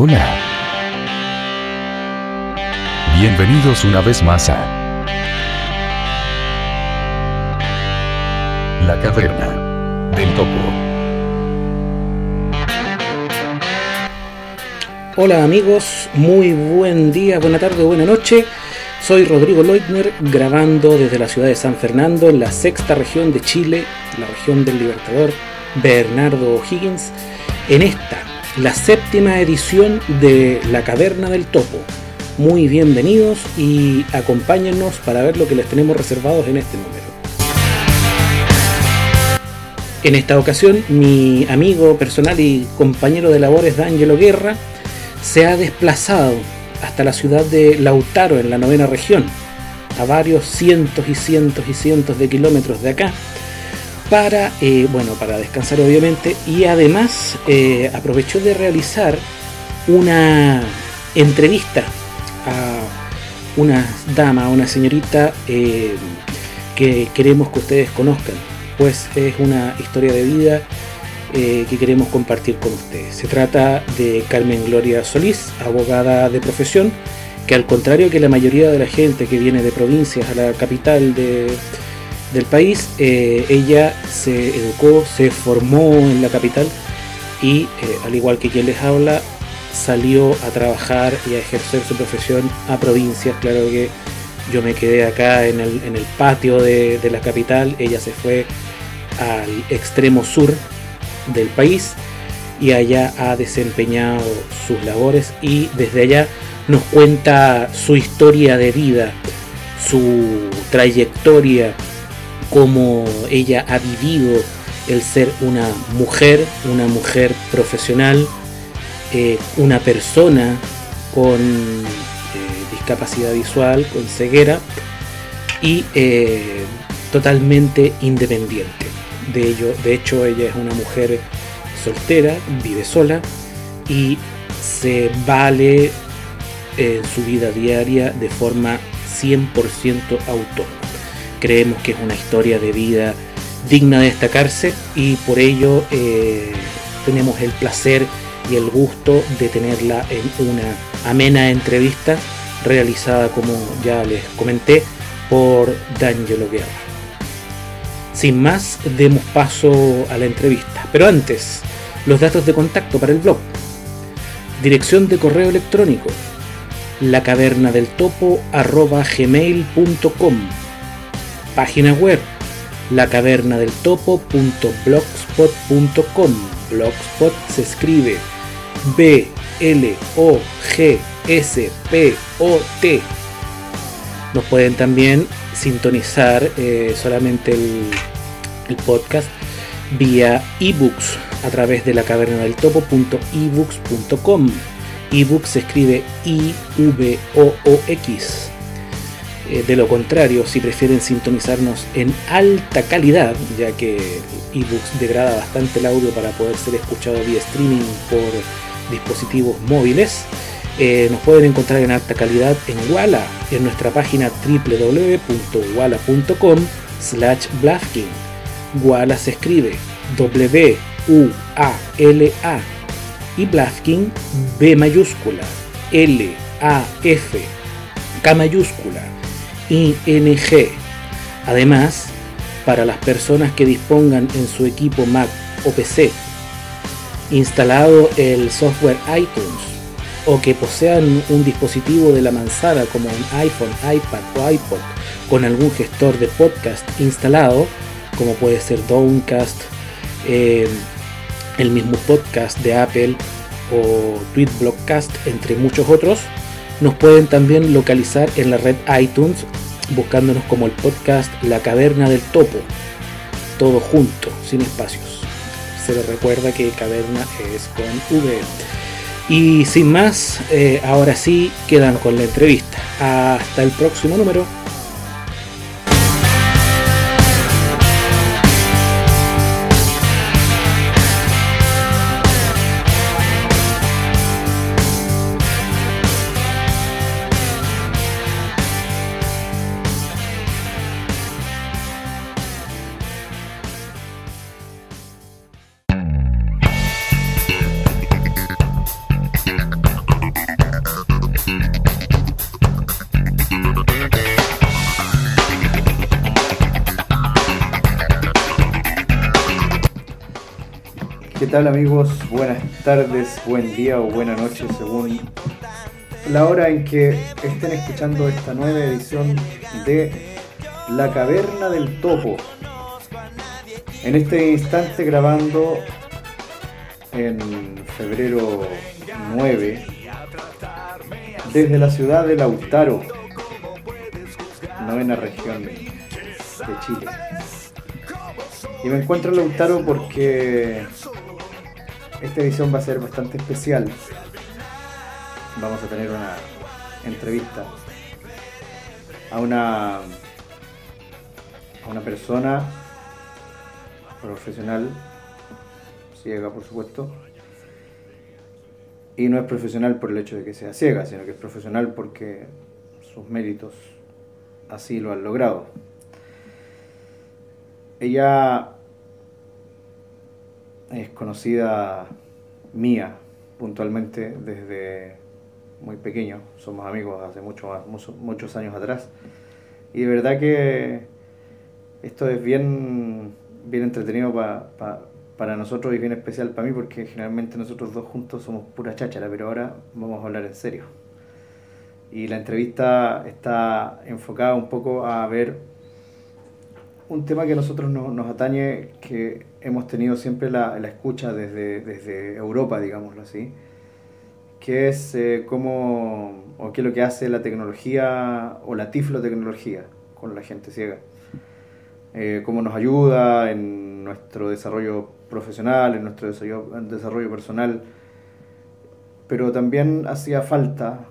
Hola. Bienvenidos una vez más a La Caverna del Topo. Hola amigos, muy buen día, buena tarde, buena noche. Soy Rodrigo Leutner, grabando desde la ciudad de San Fernando, en la sexta región de Chile, la región del Libertador, Bernardo O'Higgins, en esta, la séptima edición de La Caverna del Topo. Muy bienvenidos y acompáñennos para ver lo que les tenemos reservados en este número. En esta ocasión, mi amigo personal y compañero de labores D'Angelo Guerra se ha desplazado hasta la ciudad de Lautaro, en la novena región, a varios cientos y cientos y cientos de kilómetros de acá, para, eh, bueno, para descansar obviamente, y además eh, aprovechó de realizar una entrevista a una dama, a una señorita eh, que queremos que ustedes conozcan, pues es una historia de vida que queremos compartir con ustedes. Se trata de Carmen Gloria Solís, abogada de profesión, que al contrario que la mayoría de la gente que viene de provincias a la capital de, del país. Eh, ella se educó, se formó en la capital y, eh, al igual que quien les habla, salió a trabajar y a ejercer su profesión a provincias. Claro que yo me quedé acá en el, patio de, la capital, ella se fue al extremo sur del país y allá ha desempeñado sus labores y desde allá nos cuenta su historia de vida, su trayectoria cómo ella ha vivido el ser una mujer, una mujer profesional, eh, una persona con eh, discapacidad visual, con ceguera y eh, totalmente independiente. De, ello, de hecho, ella es una mujer soltera, vive sola y se vale en su vida diaria de forma 100% autónoma. Creemos que es una historia de vida digna de destacarse y por ello eh, tenemos el placer y el gusto de tenerla en una amena entrevista realizada, como ya les comenté, por D'Angelo Guerra. Sin más, demos paso a la entrevista. Pero antes, los datos de contacto para el blog. Dirección de correo electrónico la caverna del topo gmail.com Página web lacavernadeltopo.blogspot.com. Blogspot se escribe B L O G S P O T. Nos pueden también sintonizar eh, solamente el, podcast vía ebooks a través de la caverna. Ebooks se escribe I V O O X eh, de lo contrario, si prefieren sintonizarnos en alta calidad, ya que ebooks degrada bastante el audio para poder ser escuchado vía streaming por dispositivos móviles, eh, nos pueden encontrar en alta calidad en Wala, en nuestra página www.wala.com slash Blafking. Wala se escribe W-U-A-L-A y Blafking B mayúscula, L-A-F, K mayúscula ING. Además, para las personas que dispongan en su equipo Mac o PC instalado el software iTunes o que posean un dispositivo de la manzana como un iPhone, iPad o iPod con algún gestor de podcast instalado, como puede ser Downcast, eh, el mismo podcast de Apple o TweetBlockcast, entre muchos otros, nos pueden también localizar en la red iTunes buscándonos como el podcast La Caverna del Topo. Todo junto, sin espacios. Se les recuerda que caverna es con V. Y sin más, eh, ahora sí quedan con la entrevista. Hasta el próximo número. Tal amigos? Buenas tardes, buen día o buena noche según la hora en que estén escuchando esta nueva edición de La Caverna del Topo. En este instante grabando en febrero 9 desde la ciudad de Lautaro, novena región de Chile. Y me encuentro en Lautaro porque esta edición va a ser bastante especial. Vamos a tener una entrevista a una, a una persona profesional, ciega por supuesto, y no es profesional por el hecho de que sea ciega, sino que es profesional porque sus méritos así lo han logrado. Ella es conocida mía puntualmente desde muy pequeño, somos amigos hace mucho muchos años atrás. Y de verdad que esto es bien, bien entretenido para nosotros y bien especial para mí porque generalmente nosotros dos juntos somos pura cháchara, pero ahora vamos a hablar en serio. Y la entrevista está enfocada un poco a ver un tema que a nosotros nos, atañe, que hemos tenido siempre la, la, escucha desde, desde Europa, digámoslo así, que es eh, cómo, o qué es lo que hace la tecnología o la tiflotecnología con la gente ciega. Eh, cómo nos ayuda en nuestro desarrollo profesional, en nuestro desarrollo, desarrollo personal, pero también hacía falta,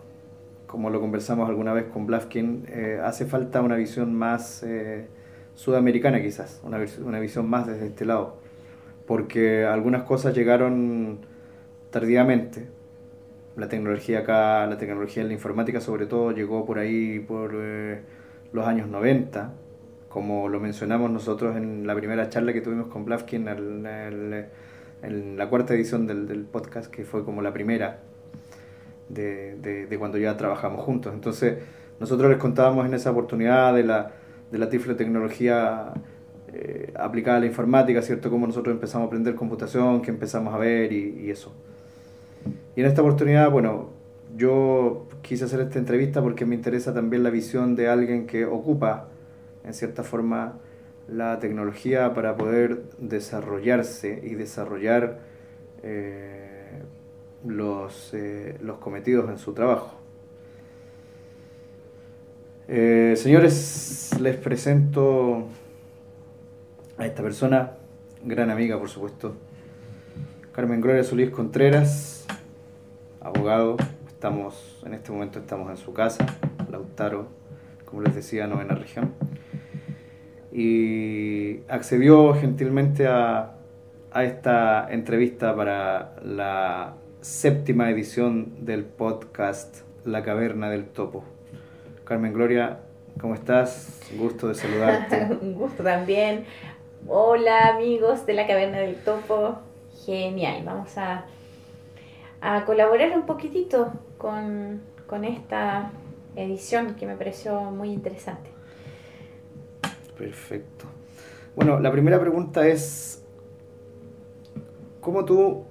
como lo conversamos alguna vez con Blafkin, eh, hace falta una visión más sudamericana quizás, una, una visión más desde este lado, porque algunas cosas llegaron tardíamente. La tecnología acá, la tecnología en la informática sobre todo, llegó por ahí por eh, los años 90, como lo mencionamos nosotros en la primera charla que tuvimos con Blavkin en, la cuarta edición del, podcast, que fue como la primera de, de, de cuando ya trabajamos juntos. Entonces, nosotros les contábamos en esa oportunidad de la de la tiflotecnología eh, aplicada a la informática, ¿cierto? Cómo nosotros empezamos a aprender computación, que empezamos a ver y, y, eso. Y en esta oportunidad, bueno, yo quise hacer esta entrevista porque me interesa también la visión de alguien que ocupa, en cierta forma, la tecnología para poder desarrollarse y desarrollar eh, los, eh, los cometidos en su trabajo. Eh, señores, les presento a esta persona, gran amiga por supuesto, Carmen Gloria Solís Contreras, abogado. Estamos, en este momento estamos en su casa, Lautaro, como les decía, novena región. Y accedió gentilmente a, a esta entrevista para la séptima edición del podcast La Caverna del Topo. Carmen Gloria, ¿cómo estás? Un gusto de saludarte. Un gusto también. Hola amigos de la Caverna del Topo. Genial, vamos a, a colaborar un poquitito con, con esta edición que me pareció muy interesante. Perfecto. Bueno, la primera pregunta es, ¿cómo tú,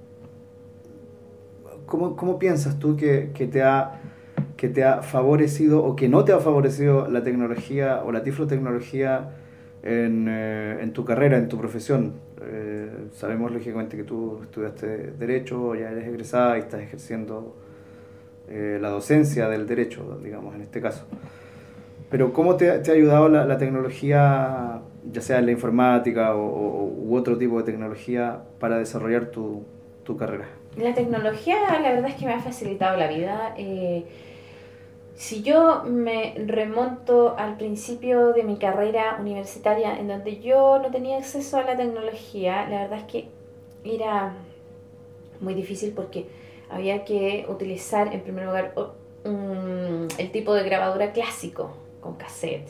cómo, cómo piensas tú que, que te ha que te ha favorecido o que no te ha favorecido la tecnología o la tiflotecnología en, eh, en tu carrera, en tu profesión. Eh, sabemos lógicamente que tú estudiaste Derecho, ya eres egresada y estás ejerciendo eh, la docencia del derecho, digamos, en este caso. Pero ¿cómo te, te ha ayudado la, la, tecnología, ya sea en la informática o, u otro tipo de tecnología, para desarrollar tu, tu carrera? La tecnología, la verdad es que me ha facilitado la vida. Si yo me remonto al principio de mi carrera universitaria, en donde yo no tenía acceso a la tecnología, la verdad es que era muy difícil porque había que utilizar en primer lugar el tipo de grabadora clásico con cassette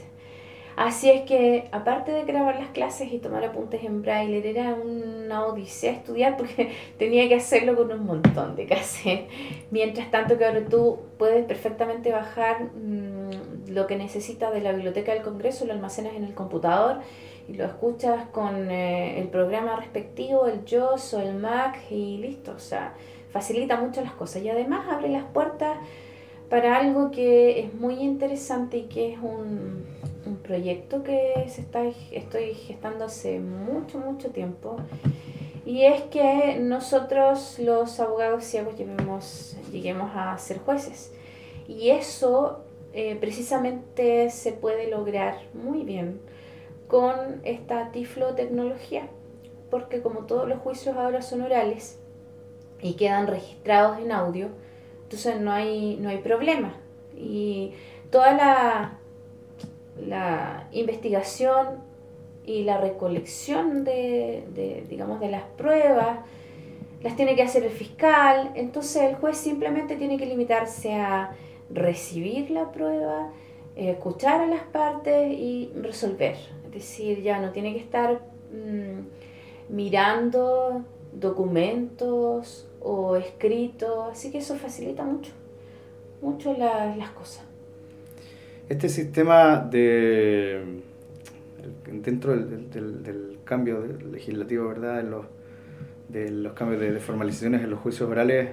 Así es que, aparte de grabar las clases y tomar apuntes en braille, era una odisea estudiar porque tenía que hacerlo con un montón de cassettes. Mientras tanto que ahora tú puedes perfectamente bajar mmm, lo que necesitas de la biblioteca del Congreso, lo almacenas en el computador y lo escuchas con eh, el programa respectivo, el JOS o el Mac y listo, o sea, facilita mucho las cosas y además abre las puertas para algo que es muy interesante y que es un proyecto que se está, estoy gestando hace mucho, mucho tiempo. Y es que nosotros los abogados ciegos lleguemos, lleguemos a ser jueces. Y eso eh, precisamente se puede lograr muy bien con esta tiflotecnología, porque como todos los juicios ahora son orales y quedan registrados en audio, entonces no hay, no hay problema. Y toda la, la investigación y la recolección de, digamos, de las pruebas las tiene que hacer el fiscal, entonces el juez simplemente tiene que limitarse a recibir la prueba, escuchar a las partes y resolver. Es decir, ya no tiene que estar mm, mirando documentos o escritos, así que eso facilita mucho, mucho las cosas. Este sistema de dentro del, del, cambio legislativo, ¿verdad? En los, de los cambios de, formalizaciones en los juicios orales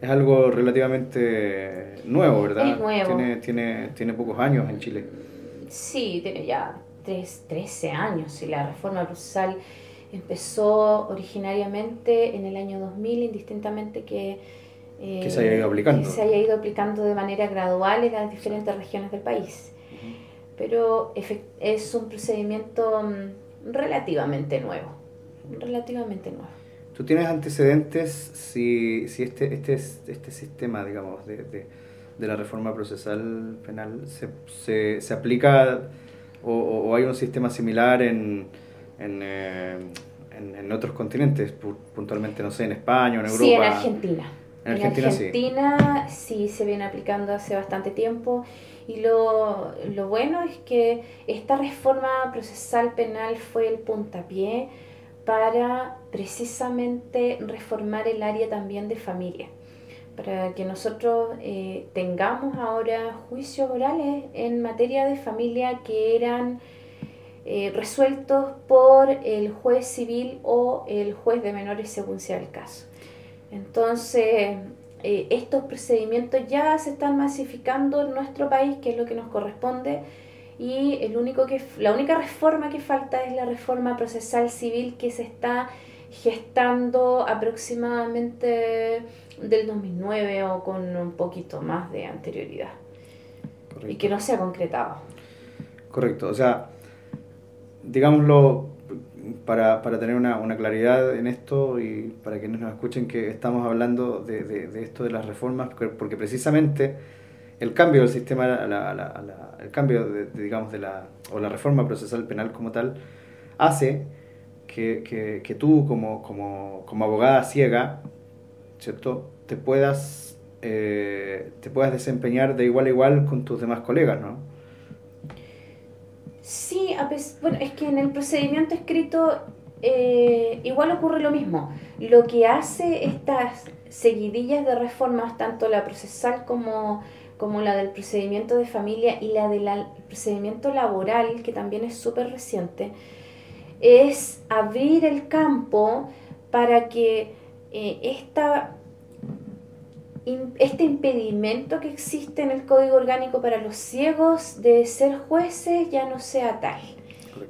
es algo relativamente nuevo, ¿verdad? Es nuevo. Tiene, tiene, tiene pocos años en Chile. Sí, tiene ya tres, 13 años y la reforma procesal empezó originariamente en el año 2000, indistintamente que, eh, que se haya ido aplicando. Que se haya ido aplicando de manera gradual en las diferentes regiones del país. Pero es un procedimiento mm, relativamente nuevo. Relativamente nuevo. ¿Tú tienes antecedentes si, si este, este, este sistema, digamos, de, de, de la reforma procesal penal se, se, se aplica o, o, hay un sistema similar en, en, eh, en, en, otros continentes, puntualmente, no sé, en España o en Europa? Sí, en Argentina. En Argentina, en Argentina sí. sí. se viene aplicando hace bastante tiempo y lo, lo bueno es que esta reforma procesal penal fue el puntapié para precisamente reformar el área también de familia, para que nosotros eh, tengamos ahora juicios orales en materia de familia que eran eh, resueltos por el juez civil o el juez de menores según sea el caso. Entonces, eh, estos procedimientos ya se están masificando en nuestro país, que es lo que nos corresponde, y el único que, la única reforma que falta es la reforma procesal civil que se está gestando aproximadamente del 2009 o con un poquito más de anterioridad. Y que no se ha concretado. Correcto, o sea, digámoslo para, para tener una, una, claridad en esto y para quienes nos escuchen que estamos hablando de, de, esto de las reformas, porque precisamente el cambio del sistema, el cambio de, digamos de la, o la reforma procesal penal como tal, hace que, que, que tú como, como, como, abogada ciega, ¿cierto? Te puedas, eh, te puedas desempeñar de igual a igual con tus demás colegas, ¿no? Sí, bueno, es que en el procedimiento escrito eh, igual ocurre lo mismo. Lo que hace estas seguidillas de reformas, tanto la procesal como, como la del procedimiento de familia y la del procedimiento laboral, que también es súper reciente, es abrir el campo para que eh, esta este impedimento que existe en el Código Orgánico para los ciegos de ser jueces ya no sea tal.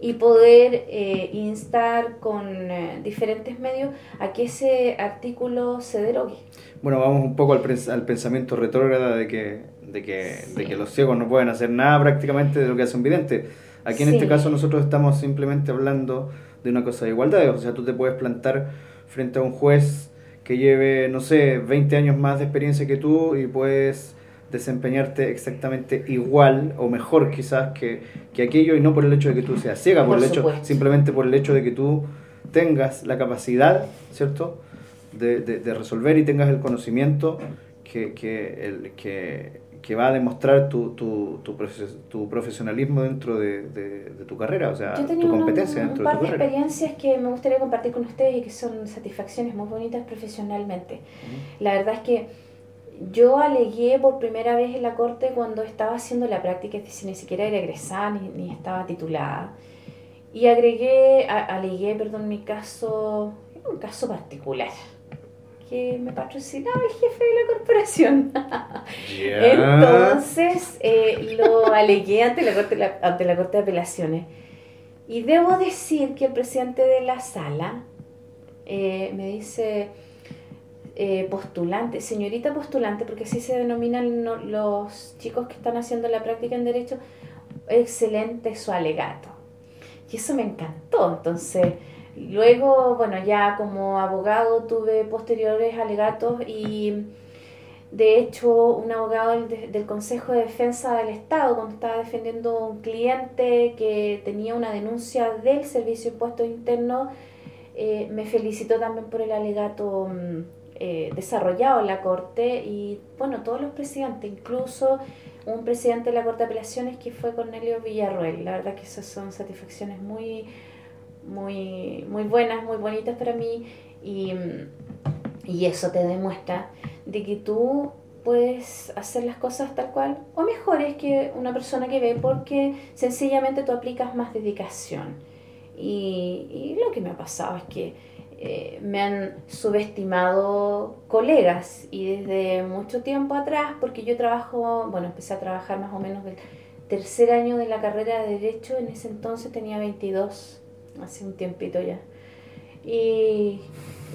Y poder eh, instar con eh, diferentes medios a que ese artículo se derogue. Bueno, vamos un poco al, al pensamiento retrógrado de que, de, que, sí. de que los ciegos no pueden hacer nada prácticamente de lo que hace un vidente. Aquí en sí. este caso nosotros estamos simplemente hablando de una cosa de igualdad. O sea, tú te puedes plantar frente a un juez que lleve, no sé, 20 años más de experiencia que tú y puedes desempeñarte exactamente igual o mejor quizás que, que aquello y no por el hecho de que tú seas ciega, por, por el hecho, simplemente por el hecho de que tú tengas la capacidad, ¿cierto?, de, de, de resolver y tengas el conocimiento que, que, el, que, que va a demostrar tu, tu, tu, tu profesionalismo dentro de, de, de, tu carrera, o sea, tu competencia un, dentro un de tu par carrera. de experiencias que me gustaría compartir con ustedes y que son satisfacciones muy bonitas profesionalmente. Uh -huh. La verdad es que yo alegué por primera vez en la corte cuando estaba haciendo la práctica, es decir, ni siquiera era egresada ni, ni estaba titulada. Y agregué, alegué, perdón, mi caso, un caso particular que me patrocinaba el jefe de la corporación. Entonces eh, lo alegué ante la, corte, ante la Corte de Apelaciones. Y debo decir que el presidente de la sala eh, me dice, eh, postulante, señorita postulante, porque así se denominan los chicos que están haciendo la práctica en derecho, excelente su alegato. Y eso me encantó. Entonces, luego, bueno, ya como abogado tuve posteriores alegatos y de hecho un abogado del, Consejo de Defensa del Estado, cuando estaba defendiendo un cliente que tenía una denuncia del Servicio de Impuestos Internos, eh, me felicitó también por el alegato mm, eh, desarrollado en la Corte y bueno, todos los presidentes, incluso un presidente de la Corte de Apelaciones que fue Cornelio Villarroel. La verdad que esas son satisfacciones muy, muy, muy buenas, muy bonitas para mí y, y eso te demuestra de que tú puedes hacer las cosas tal cual o mejores que una persona que ve porque sencillamente tú aplicas más dedicación. Y, y lo que me ha pasado es que eh, me han subestimado colegas y desde mucho tiempo atrás, porque yo trabajo, bueno, empecé a trabajar más o menos del tercer año de la carrera de Derecho, en ese entonces tenía 22, hace un tiempito ya. Y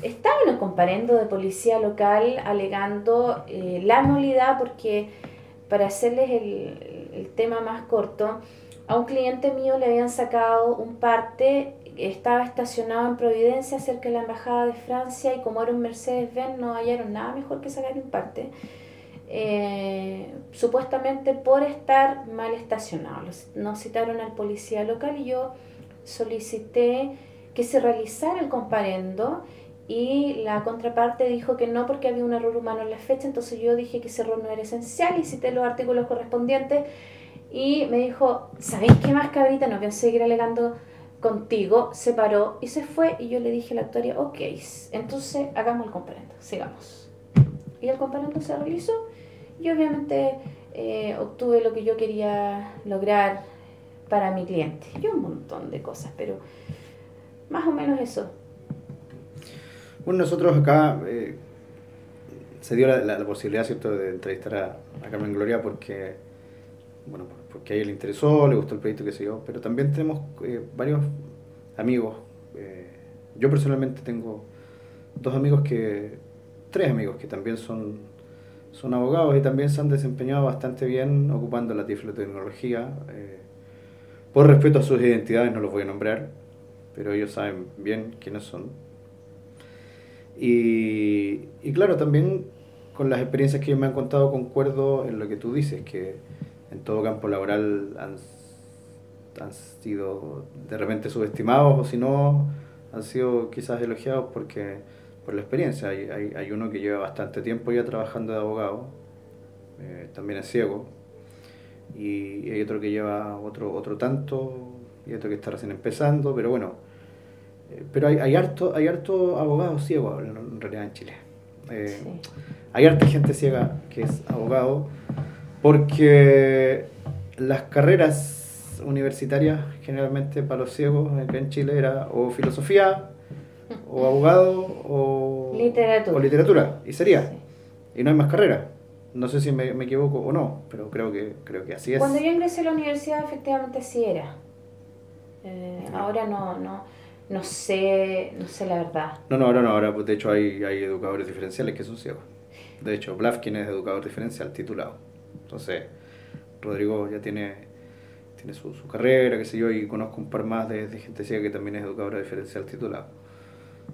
estaba en un comparendo de policía local alegando eh, la nulidad porque, para hacerles el, el tema más corto, a un cliente mío le habían sacado un parte estaba estacionado en Providencia cerca de la Embajada de Francia y como era un Mercedes-Benz no hallaron nada mejor que sacar un parte. Eh, supuestamente por estar mal estacionado. Nos citaron al policía local y yo solicité que se realizara el comparendo y la contraparte dijo que no porque había un error humano en la fecha, entonces yo dije que ese error no era esencial y cité los artículos correspondientes y me dijo, ¿sabéis qué más cabrita? No voy a seguir alegando contigo, se paró y se fue y yo le dije a la actuaria, ok, entonces hagamos el comparendo, sigamos. Y el comparendo se realizó y obviamente eh, obtuve lo que yo quería lograr para mi cliente y un montón de cosas, pero más o menos eso. Bueno, nosotros acá eh, se dio la, posibilidad, ¿cierto?, de entrevistar a, a Carmen Gloria porque, bueno, porque a ella le interesó, le gustó el proyecto, que se yo, pero también tenemos eh, varios amigos. Eh, yo personalmente tengo dos amigos que, tres amigos que también son, son abogados y también se han desempeñado bastante bien ocupando la tiflotecnología. Eh, por respeto a sus identidades no los voy a nombrar, pero ellos saben bien quiénes son. Y, claro, también con las experiencias que me han contado concuerdo en lo que tú dices, que en todo campo laboral han, han sido de repente subestimados o si no han sido quizás elogiados porque por la experiencia. Hay, hay, hay uno que lleva bastante tiempo ya trabajando de abogado, eh, también es ciego, y hay otro que lleva otro, otro tanto, y otro que está recién empezando, pero bueno, eh, pero hay, hay, harto, hay harto abogados ciegos en, realidad en Chile. Eh, hay harta gente ciega que es abogado porque las carreras universitarias generalmente para los ciegos acá en Chile era o filosofía, o abogado, o literatura. O literatura y sería. Y no hay más carreras. No sé si me, me, equivoco o no, pero creo que, creo que así es. Cuando yo ingresé a la universidad efectivamente sí era. Eh, ahora no, no, no sé, no sé la verdad. No, no, ahora no, ahora de hecho hay, hay educadores diferenciales que son ciegos. De hecho, Blafkin es educador diferencial titulado. Entonces, Rodrigo ya tiene, tiene su, su, carrera, qué sé yo, y conozco un par más de, de gente ciega que también es educadora diferencial titulada.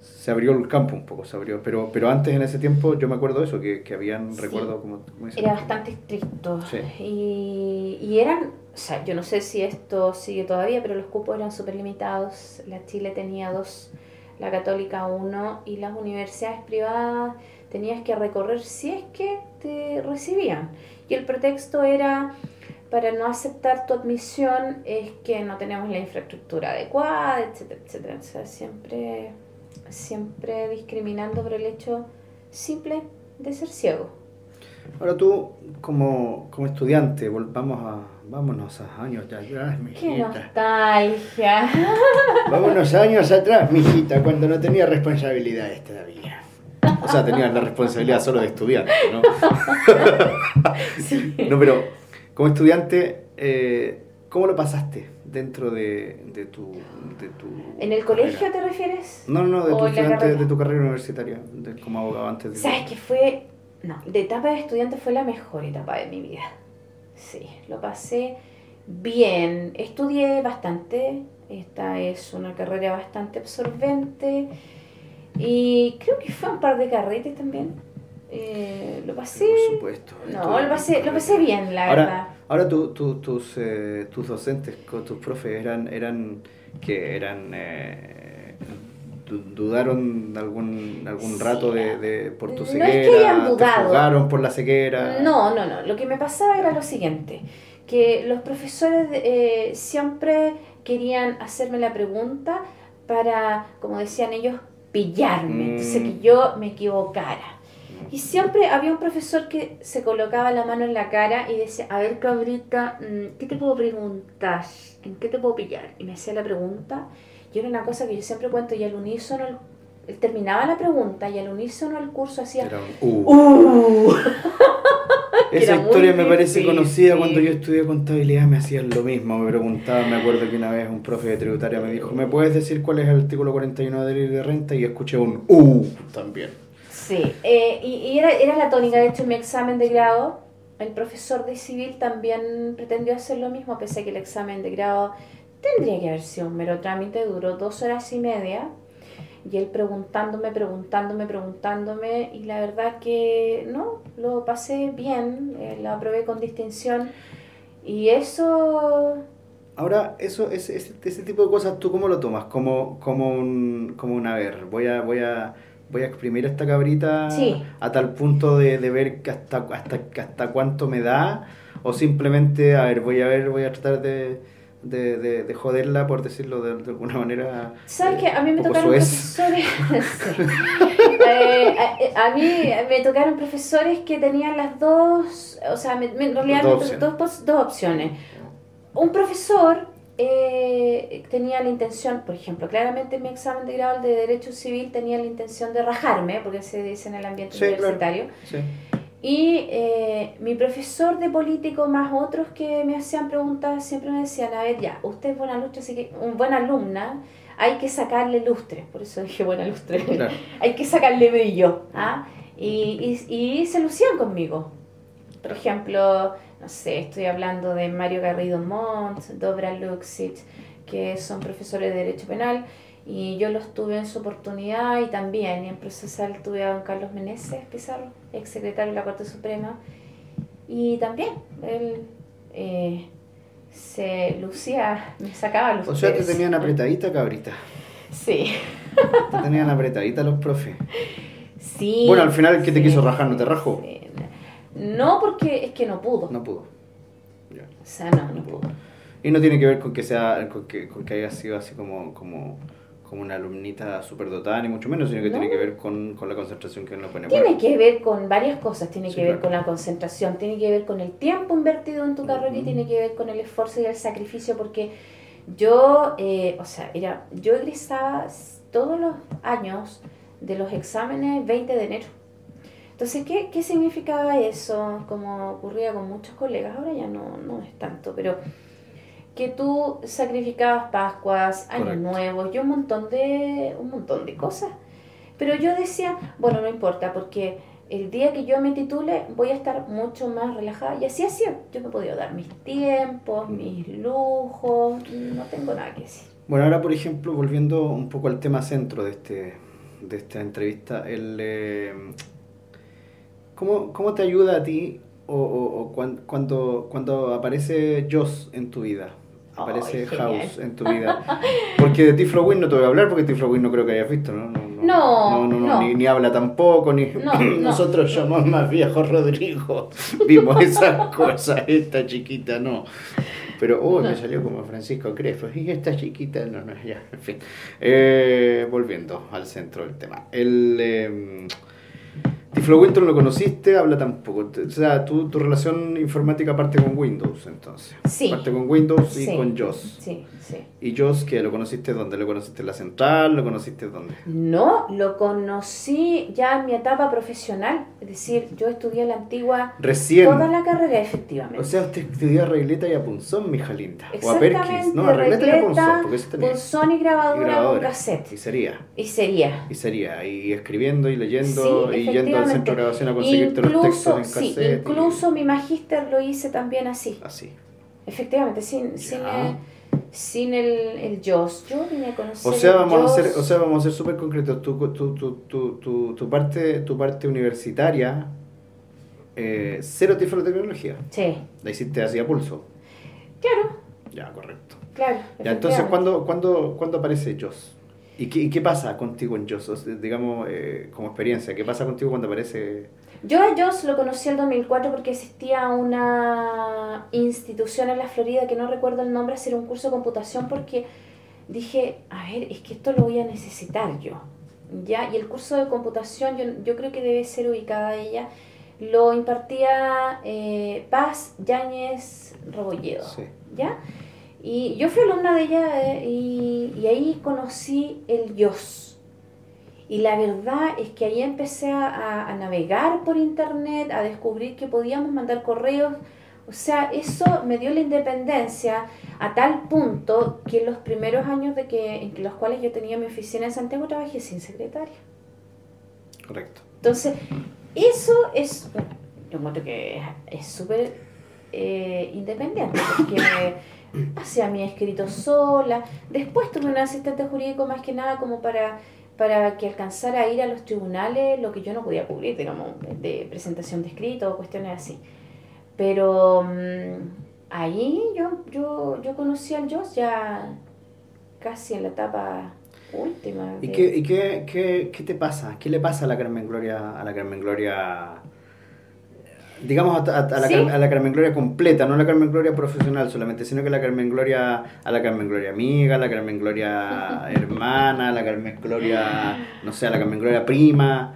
Se abrió el campo un poco, se abrió, pero, pero antes en ese tiempo yo me acuerdo de eso, que, que habían, sí. recuerdo como... Era bastante estricto. Sí. Y, y eran, o sea, yo no sé si esto sigue todavía, pero los cupos eran súper limitados. La Chile tenía dos, la católica uno, y las universidades privadas tenías que recorrer si es que te recibían. Y el pretexto era para no aceptar tu admisión es que no tenemos la infraestructura adecuada, etcétera, etcétera. O sea, siempre, siempre discriminando por el hecho simple de ser ciego. Ahora tú, como, como estudiante, volvamos a, vámonos a años atrás, Qué mijita. nostalgia. Vámonos años atrás, mijita, cuando no tenía responsabilidades todavía. O sea, tenía la responsabilidad solo de estudiante, ¿no? Sí. No, pero como estudiante, eh, ¿cómo lo pasaste dentro de, de tu, de tu... ¿En el carrera? colegio te refieres? No, no, de ¿O tu, estudiante, carrera? de tu carrera universitaria, de- como abogado antes de... ¿Sabes que fue.? No, de etapa de estudiante fue la mejor etapa de mi vida. Sí, lo pasé bien. Estudié bastante. Esta es una carrera bastante absorbente. Y creo que fue un par de carretes también. Eh, lo pasé. Por supuesto. No, lo pasé, lo pasé bien, la verdad. Ahora, ahora tu- tu- tus, eh, tus docentes, tus profes, eran, eran que eran eh, du- dudaron algún algún Sí. rato de, de- por tu No es ceguera, que hayan dudado. por la ceguera. No, no, no. Lo que me pasaba era lo siguiente, que los profesores eh, siempre querían hacerme la pregunta para, como decían ellos, pillarme, entonces Mm. que yo me equivocara. Y siempre había un profesor que se colocaba la mano en la cara y decía, a ver cabrita, mm, ¿qué te puedo preguntar? ¿En qué te puedo pillar? Y me hacía la pregunta. Y era una cosa que yo siempre cuento y al unísono, él- él terminaba la pregunta y al unísono el curso hacía... Era un, uh. ¡Uh! Esa historia me parece conocida cuando yo estudié contabilidad, me hacían lo mismo, me preguntaban, me acuerdo que una vez un profe de tributaria me dijo, ¿me puedes decir cuál es el artículo 41 de ley de renta? Y escuché un uh también. Sí, eh, y, y era, era la tónica, de hecho en mi examen de grado, el profesor de civil también pretendió hacer lo mismo, pese que el examen de grado tendría que haber sido un mero trámite, duró dos horas y media, y él preguntándome, preguntándome, preguntándome, y la verdad que no, lo pasé bien, eh, lo aprobé con distinción, y eso Ahora, eso, ese, ese tipo de cosas, ¿tú cómo lo tomas? Como, como un, como un, a ver, voy a, voy a, voy a exprimir esta cabrita Sí. a tal punto de, de ver que hasta, hasta, hasta cuánto me da, o simplemente, a ver, voy a ver, voy a tratar de, de, de, de joderla, por decirlo de, alguna manera. ¿Sabes qué? A mí me tocaron profesores. Eh, a, a mí me tocaron profesores que tenían las dos. O sea, me- me- en realidad Dos me- opciones. dos, dos opciones. Un profesor eh, tenía la intención, por ejemplo, claramente en mi examen de grado de Derecho Civil tenía la intención de rajarme, porque se dice en el ambiente Sí, claro. universitario. Sí. Y eh, mi profesor de político más otros que me hacían preguntas siempre me decían, a ver, ya, usted es buena lustre, así que un buena alumna, hay que sacarle lustre, por eso dije buena lustre, Claro. hay que sacarle brillo, ¿ah? Y, y, y se lucían conmigo. Por ejemplo, no sé, estoy hablando de Mario Garrido Montt, Dobra Luxic, que son profesores de Derecho Penal, y yo los tuve en su oportunidad y también, y en procesal tuve a don Carlos Meneses Pizarro, ex secretario de la Corte Suprema, y también él eh, se lucía, me sacaba los O sea, te tenían apretadita, cabrita. Sí, Te tenían apretadita los profes. sí. Bueno, al final que te quiso rajar no te rajó. sí. No, porque es que no pudo. No pudo. Ya. O sea, no, no pudo. Y no tiene que ver con que sea, con que, con que haya sido así como, como, como una alumnita superdotada, ni mucho menos, sino que No. tiene que ver con, con la concentración que uno pone. Tiene que ver con varias cosas, tiene Sí, que ver con la concentración, tiene que ver con el tiempo invertido en tu carrera y tiene que ver con el esfuerzo y el sacrificio, porque yo, eh, o sea, era, yo egresaba todos los años de los exámenes 20 de enero. Entonces, ¿qué, qué significaba eso? Como ocurría con muchos colegas, ahora ya no, no es tanto, pero que tú sacrificabas Pascuas, Años. Nuevos y un montón de, un montón de cosas. Pero yo decía, bueno, no importa, porque el día que yo me titule voy a estar mucho más relajada. Y así sido. Yo me he podido dar mis tiempos, mis lujos, no tengo nada que decir. Bueno, ahora por ejemplo, volviendo un poco al tema centro de este de esta entrevista, el eh, ¿cómo, cómo te ayuda a ti o, o- o cuan- cuando, cuando aparece Joss en tu vida? Aparece. House en tu vida. Porque de Tiflo Win no te voy a hablar porque Tiflo Win no creo que hayas visto, ¿no? No, No, no, no, no. Ni, ni habla tampoco, ni No, no. nosotros somos más viejos, Rodrigo. Vimos esas cosas, esta chiquita no. Pero, oh, me salió como Francisco Crespo. Y esta chiquita, no, no, ya, en fin. Eh, volviendo al centro del tema. El, eh, Tiflo Windows lo conociste, habla tampoco. O sea, tu, tu relación informática parte con Windows, entonces. Sí. Parte con Windows y Sí. con JOS. Sí, sí. ¿Y JOS que lo conociste dónde? ¿Lo conociste en la central? ¿Lo conociste dónde? No, lo conocí ya en mi etapa profesional. Es decir, yo estudié la antigua Recién. toda la carrera, efectivamente. O sea, usted estudió a Regleta y a Punzón, mija linda. O a Perkins. No, a Regleta y a Punzón, porque eso tenía. punzón y Y grabadora, con grabadora. cassette. Y sería. Y sería. Y sería. Y escribiendo y leyendo Sí, y yendo al centro de grabación a conseguirte los textos en sí, cassette. y- incluso mi magíster lo hice también así. Así. Efectivamente, sin, sin, eh, sin el, el JOS. Yo vine a conocer O sea, vamos a ser, o sea, vamos a ser súper concretos. Tu, tu, tu, tu, tu, tu parte, tu parte universitaria, eh, cero tecnología. Sí, La hiciste así a pulso. claro, Ya, correcto. claro. Ya, entonces. ¿cuándo, cuándo, ¿cuándo aparece JOS? ¿Y qué, y qué pasa contigo en JOS? O sea, digamos, eh, como experiencia, ¿qué pasa contigo cuando aparece Yo a JOS lo conocí en el 2004 porque existía una institución en la Florida que no recuerdo el nombre, hacer un curso de computación porque dije, a ver, es que esto lo voy a necesitar yo. ¿Ya? Y el curso de computación, yo, yo creo que debe ser ubicada ella, lo impartía eh, Paz Yáñez Rebolledo. Sí. ¿Ya? Y yo fui alumna de ella eh, y, y ahí conocí el YOS. Y la verdad es que ahí empecé a, a navegar por internet, a descubrir que podíamos mandar correos. O sea, eso me dio la independencia a tal punto que en los primeros años de que, en los cuales yo tenía mi oficina en Santiago trabajé sin secretaria. Correcto. Entonces, eso es, yo encuentro que es- es súper eh, independiente, porque hacía mi escrito sola. Después tuve un asistente jurídico más que nada como para, para que alcanzara a ir a los tribunales lo que yo no podía cubrir, digamos, de presentación de escrito o cuestiones así. Pero mm, ahí yo, yo, yo conocí al Joss ya casi en la etapa última. ¿Y de- qué, y qué, qué, qué te pasa? ¿Qué le pasa a la Carmen Gloria, a la Carmen Gloria, digamos a, a- a la, ¿Sí? A la Carmen Gloria completa, no a la Carmen Gloria profesional solamente, sino que la Carmen Gloria, a la Carmen Gloria amiga, a la Carmen Gloria hermana, a la Carmen Gloria, no sé, a la Carmen Gloria prima?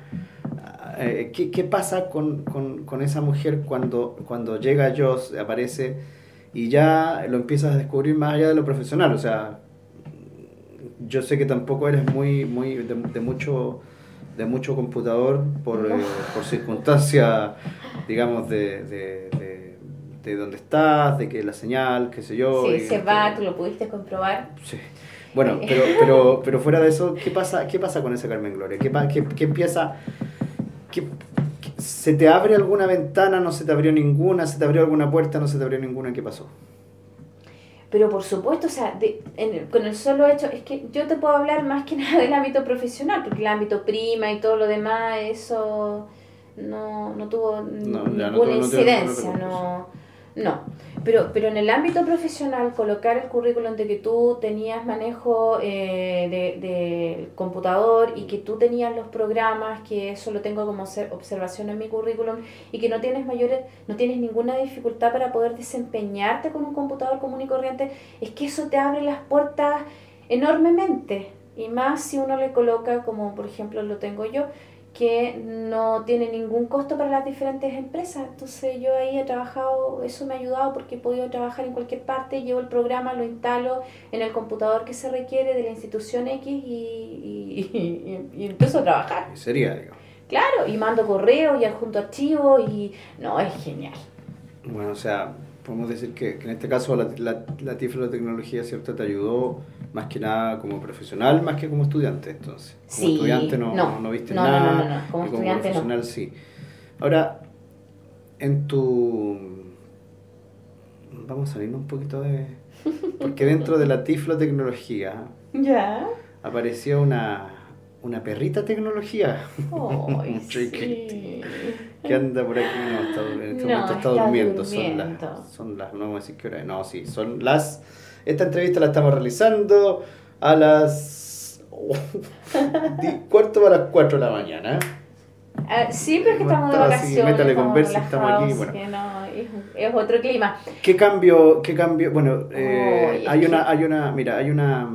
Eh, ¿qué, qué pasa con, con, con esa mujer cuando, cuando llega a Joss, aparece y ya lo empiezas a descubrir más allá de lo profesional? O sea, yo sé que tampoco eres muy, muy de, de mucho de mucho computador por, eh, por circunstancias, digamos, de, de, de, de dónde estás, de que la señal, qué sé yo. Sí, se va, tú lo pudiste comprobar. Sí. Bueno, pero, pero, pero fuera de eso, ¿qué pasa, qué pasa con esa Carmen Gloria? ¿Qué, qué, qué empieza? qué- ¿Se te abre alguna ventana? ¿No se te abrió ninguna? ¿Se te abrió alguna puerta? ¿No se te abrió ninguna? ¿Qué pasó? Pero por supuesto, o sea, de- en con el solo hecho, es que yo te puedo hablar más que nada del ámbito profesional, porque el ámbito prima y todo lo demás, eso no, no tuvo No, ninguna no tuvo- incidencia, no, no. Pero, pero en el ámbito profesional, colocar el currículum de que tú tenías manejo eh, de, computador y que tú tenías los programas, que eso lo tengo como obser- observación en mi currículum, y que no tienes mayores, no tienes ninguna dificultad para poder desempeñarte con un computador común y corriente, es que eso te abre las puertas enormemente. Y más si uno le coloca, como por ejemplo lo tengo yo, que no tiene ningún costo para las diferentes empresas. Entonces yo ahí he trabajado, eso me ha ayudado porque he podido trabajar en cualquier parte, llevo el programa, lo instalo en el computador que se requiere de la institución X y, y, y- y empiezo a trabajar. Sería, digamos. Claro, y mando correos y adjunto archivos y no, es genial. Bueno, o sea, podemos decir que, que en este caso la, la, la tecnología, ¿cierto? Te ayudó más que nada como profesional, más que como estudiante, entonces. Como Sí, estudiante no, no, no, viste no, nada. no, no, no, como y no. profesional sí. Ahora, en tu... Vamos a salir un poquito de... Porque dentro de la tiflotecnología Ya. apareció una, una perrita tecnología Chiquitita. sí. que anda por aquí. No, está, en este momento está, está durmiendo. Son las, son las, no vamos a decir qué hora. No, sí, son las. Esta entrevista la estamos realizando a las. cuarto para las 4 de la mañana. Ah, sí, pero es que estamos de vacaciones. métale estamos conversa, estamos aquí, bueno. no, es, es otro clima. ¿Qué cambio? ¿Qué cambio? Bueno, eh, es hay que- una, hay una, mira, hay una,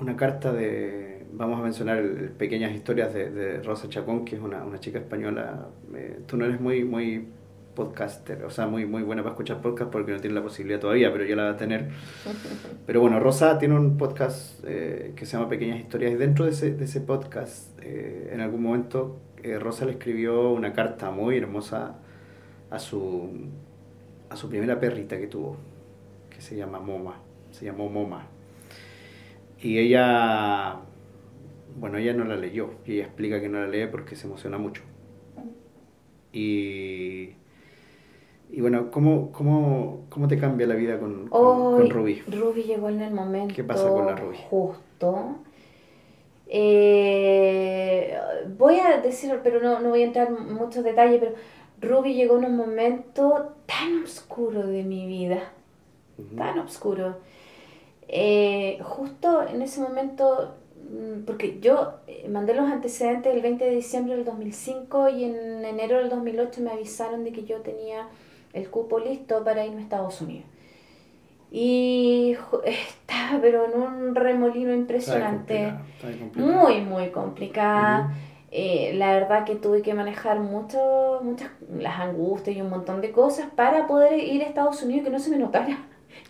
una carta de, vamos a mencionar el- pequeñas historias de, de Rosa Chacón, que es una, una chica española. Eh, tú no eres muy, muy podcaster, o sea, muy, muy buena para escuchar podcast porque no tienes la posibilidad todavía, pero yo la voy a tener. Pero bueno, Rosa tiene un podcast eh, que se llama Pequeñas Historias y dentro de ese, de ese podcast, eh, en algún momento, eh, Rosa le escribió una carta muy hermosa a su, a su primera perrita que tuvo, que se llama Moma, se llamó Moma. Y ella, bueno, ella no la leyó, y ella explica que no la lee porque se emociona mucho. Y, y bueno, ¿cómo, cómo, ¿cómo te cambia la vida con, con, Rubí? Ruby llegó en el momento ¿Qué pasa con la Ruby? justo. Eh, voy a decir, pero no, no voy a entrar en muchos detalles, pero Ruby llegó en un momento tan oscuro de mi vida, tan oscuro. Eh, justo en ese momento, mm, porque yo eh, mandé los antecedentes el 20 de diciembre del 2005 y en enero del 2008 me avisaron de que yo tenía el cupo listo para irme a Estados Unidos. Y estaba pero en un remolino Está impresionante, está complicado. muy, muy complicada. Eh, la verdad que tuve que manejar mucho, muchas las angustias y un montón de cosas para poder ir a Estados Unidos y que no se me notara.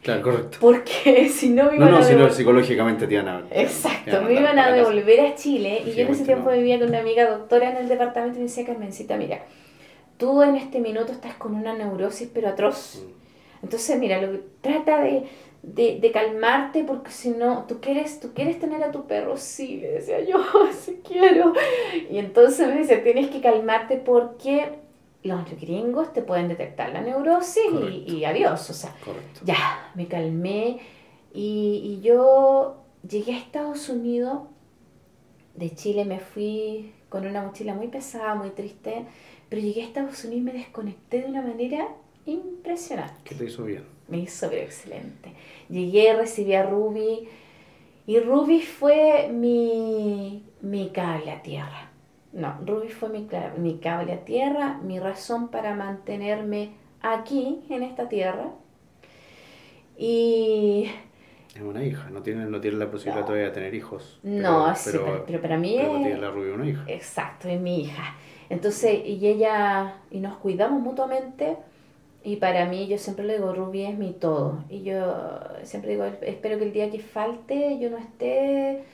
Claro, correcto. Porque si no me No, iban no, a si no, psicológicamente te iban a... Exacto, iban me mandar iban a devolver a Chile y yo en ese tiempo no. vivía con una amiga doctora en el departamento y me decía, Carmencita, mira, tú en este minuto estás con una neurosis pero atroz. Entonces, mira, lo que trata de, de, de calmarte porque si no, ¿tú quieres, ¿tú quieres tener a tu perro? Sí, le decía yo, sí quiero. Y entonces me decía, tienes que calmarte porque los gringos te pueden detectar la neurosis y, y adiós, o sea, Correcto. ya, me calmé y, y yo llegué a Estados Unidos, de Chile me fui con una mochila muy pesada, muy triste, pero llegué a Estados Unidos y me desconecté de una manera impresionante. ¿Qué te hizo bien? Me hizo pero excelente. Llegué, recibí a Ruby y Ruby fue mi, mi cable a tierra. No, Ruby fue mi, mi cable a tierra, mi razón para mantenerme aquí, en esta tierra. Y Es una hija, no tiene, no tiene la posibilidad No. todavía de tener hijos. no, sí, pero, pero, pero para mí pero es... tiene la rubia una hija. Exacto, es mi hija. Entonces, y ella, y nos cuidamos mutuamente, y para mí, yo siempre le digo, Ruby es mi todo. Y yo siempre digo, espero que el día que falte yo no esté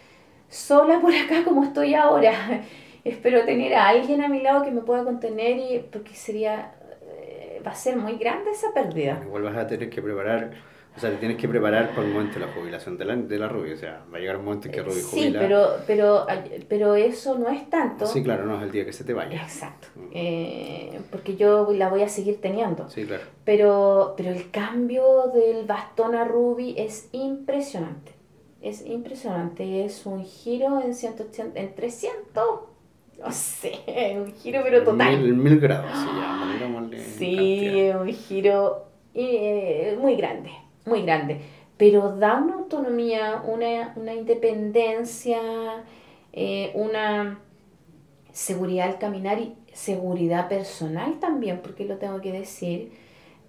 sola por acá como estoy ahora. espero tener a alguien a mi lado que me pueda contener, y porque sería, eh, va a ser muy grande esa pérdida. Igual vas a tener que preparar, o sea, te tienes que preparar para el momento de la jubilación de la, de la rubia. O sea, va a llegar un momento en que Rubia Sí, jubila. pero, pero, pero eso no es tanto. Sí, claro, no es el día que se te vaya. Exacto. Mm. Eh, porque yo la voy a seguir teniendo. Sí, claro. Pero, pero el cambio del bastón a Ruby es impresionante. Es impresionante. Es un giro en 180, en 300. No sé, un giro pero total. Mil, mil grados, sí, ya, Sí, un giro eh, muy grande, muy grande. Pero da una autonomía, una, una independencia, eh, una seguridad al caminar y seguridad personal también, porque lo tengo que decir.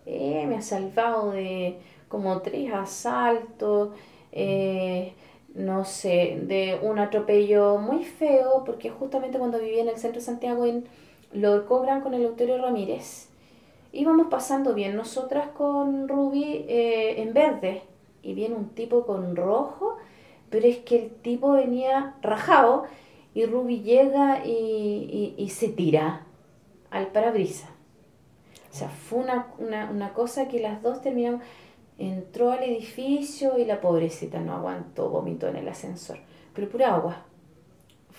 Eh, me ha salvado de como tres asaltos, eh, no sé, de un atropello muy feo, porque justamente cuando vivía en el centro de Santiago lo cobran con el Euterio Ramírez. Íbamos pasando bien, nosotras con Ruby eh, en verde, y viene un tipo con rojo, pero es que el tipo venía rajado y Ruby llega y, y- y se tira al parabrisas. O sea, fue una, una, una cosa que las dos terminamos. Entró al edificio y la pobrecita no aguantó, vomitó en el ascensor. Pero pura agua.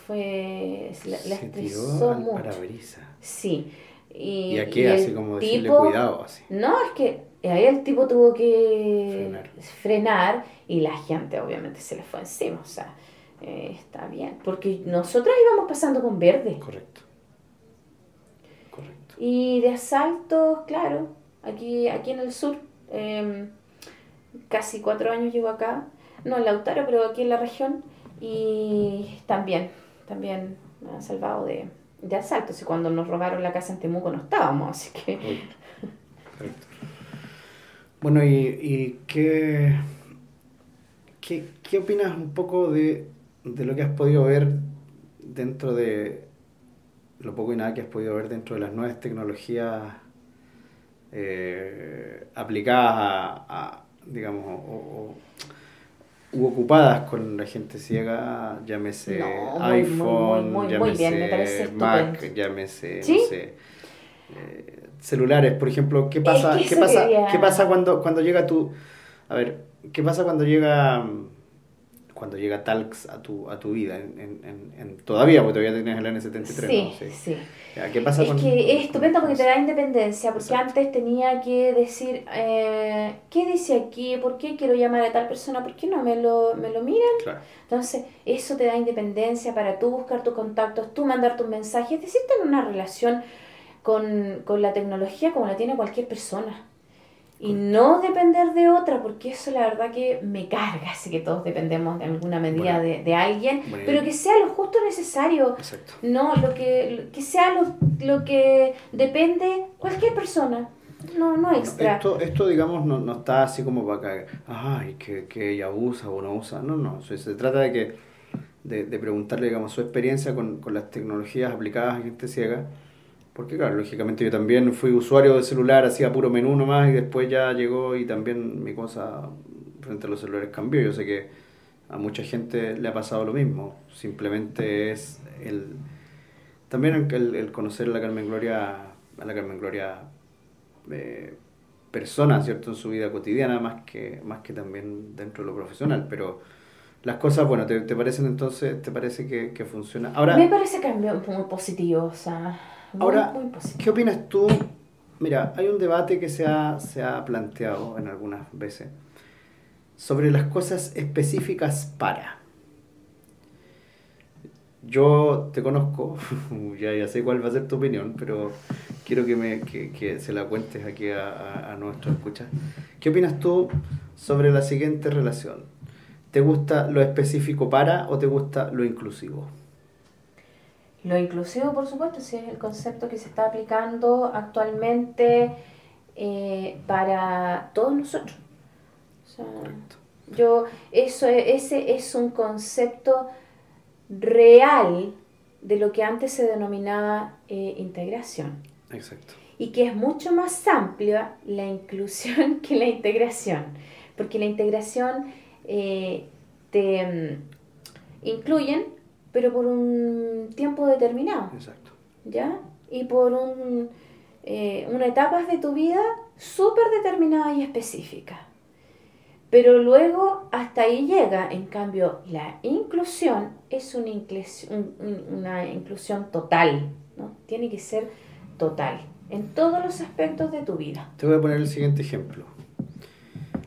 Fue. La, la se tiró estresó al mucho. parabrisas. Sí. Y, ¿Y a y qué? Así como decirle tipo- cuidado, así. No, es que ahí el tipo tuvo que Frenar. frenar y la gente obviamente se le fue encima. O sea, eh, está bien. Porque nosotros íbamos pasando con verde. Correcto. Correcto. Y de asaltos, claro, aquí, aquí en el sur, eh, casi cuatro años llevo acá, no en Lautaro, pero aquí en la región, y también, también me han salvado de, de asaltos. Y cuando nos robaron la casa en Temuco no estábamos, así que... Correcto. Correcto. Bueno, ¿y, y qué, qué, qué opinas un poco de de lo que has podido ver dentro de lo poco y nada que has podido ver dentro de las nuevas tecnologías eh, aplicadas a, digamos, o, u ocupadas con la gente ciega, llámese iPhone, llámese Mac, llámese, no sé, eh, celulares, por ejemplo, ¿qué pasa, ¿qué pasa, ¿qué pasa cuando, cuando llega tu, a ver, qué pasa cuando llega cuando llega Talks a tu, a tu vida, en, en, en todavía, porque todavía tienes el N73, sí, ¿no? Sí, ¿Qué pasa es que es estupendo porque te da independencia, porque antes tenía que decir, eh, ¿qué dice aquí? ¿Por qué quiero llamar a tal persona? ¿Por qué no me lo, me lo miran? Claro. Entonces, eso te da independencia para tú buscar tus contactos, tú mandar tus mensajes, es decir, tener una relación con, con la tecnología como la tiene cualquier persona y no depender de otra, porque eso la verdad que me carga, sé que todos dependemos de alguna medida de, de, alguien, pero que sea lo justo necesario, Exacto. no lo que, que sea lo, lo, que depende cualquier persona. No, no extra. Esto, esto digamos, no, no está así como para que, ay, que, que ella usa o no usa. No, no. Se, se trata de que de, de preguntarle, digamos, su experiencia con, con las tecnologías aplicadas a gente ciega porque claro, lógicamente yo también fui usuario de celular, hacía puro menú nomás y después ya llegó y también mi cosa frente a los celulares cambió. Yo sé que a mucha gente le ha pasado lo mismo. Simplemente es el también el, el conocer a la Carmen Gloria, a la Carmen Gloria eh, persona, ¿cierto? En su vida cotidiana más que, más que también dentro de lo profesional. Pero las cosas, bueno, ¿te, te parecen entonces, te parece que, que funciona? Ahora, Me parece cambio muy positivo, o sea Ahora, ¿qué opinas tú? Mira, hay un debate que se ha, se ha planteado en algunas veces sobre las cosas específicas para. Yo te conozco, ya, ya sé cuál va a ser tu opinión, pero quiero que, me, que, que se la cuentes aquí a, a, a nuestros escuchas. ¿Qué opinas tú sobre la siguiente relación? ¿Te gusta lo específico para o te gusta lo inclusivo? Lo inclusivo, por supuesto, sí es el concepto que se está aplicando actualmente eh, para todos nosotros. yo, eso, ese es un concepto real de lo que antes se denominaba eh, integración. Exacto. Y que es mucho más amplia la inclusión que la integración. Porque la integración eh, te mm, incluyen pero por un tiempo determinado. Exacto. ¿Ya? Y por un, eh, una etapa de tu vida súper determinada y específica. Pero luego hasta ahí llega, en cambio, la inclusión es una inclusión, una inclusión total, ¿no? Tiene que ser total, en todos los aspectos de tu vida. Te voy a poner el siguiente ejemplo.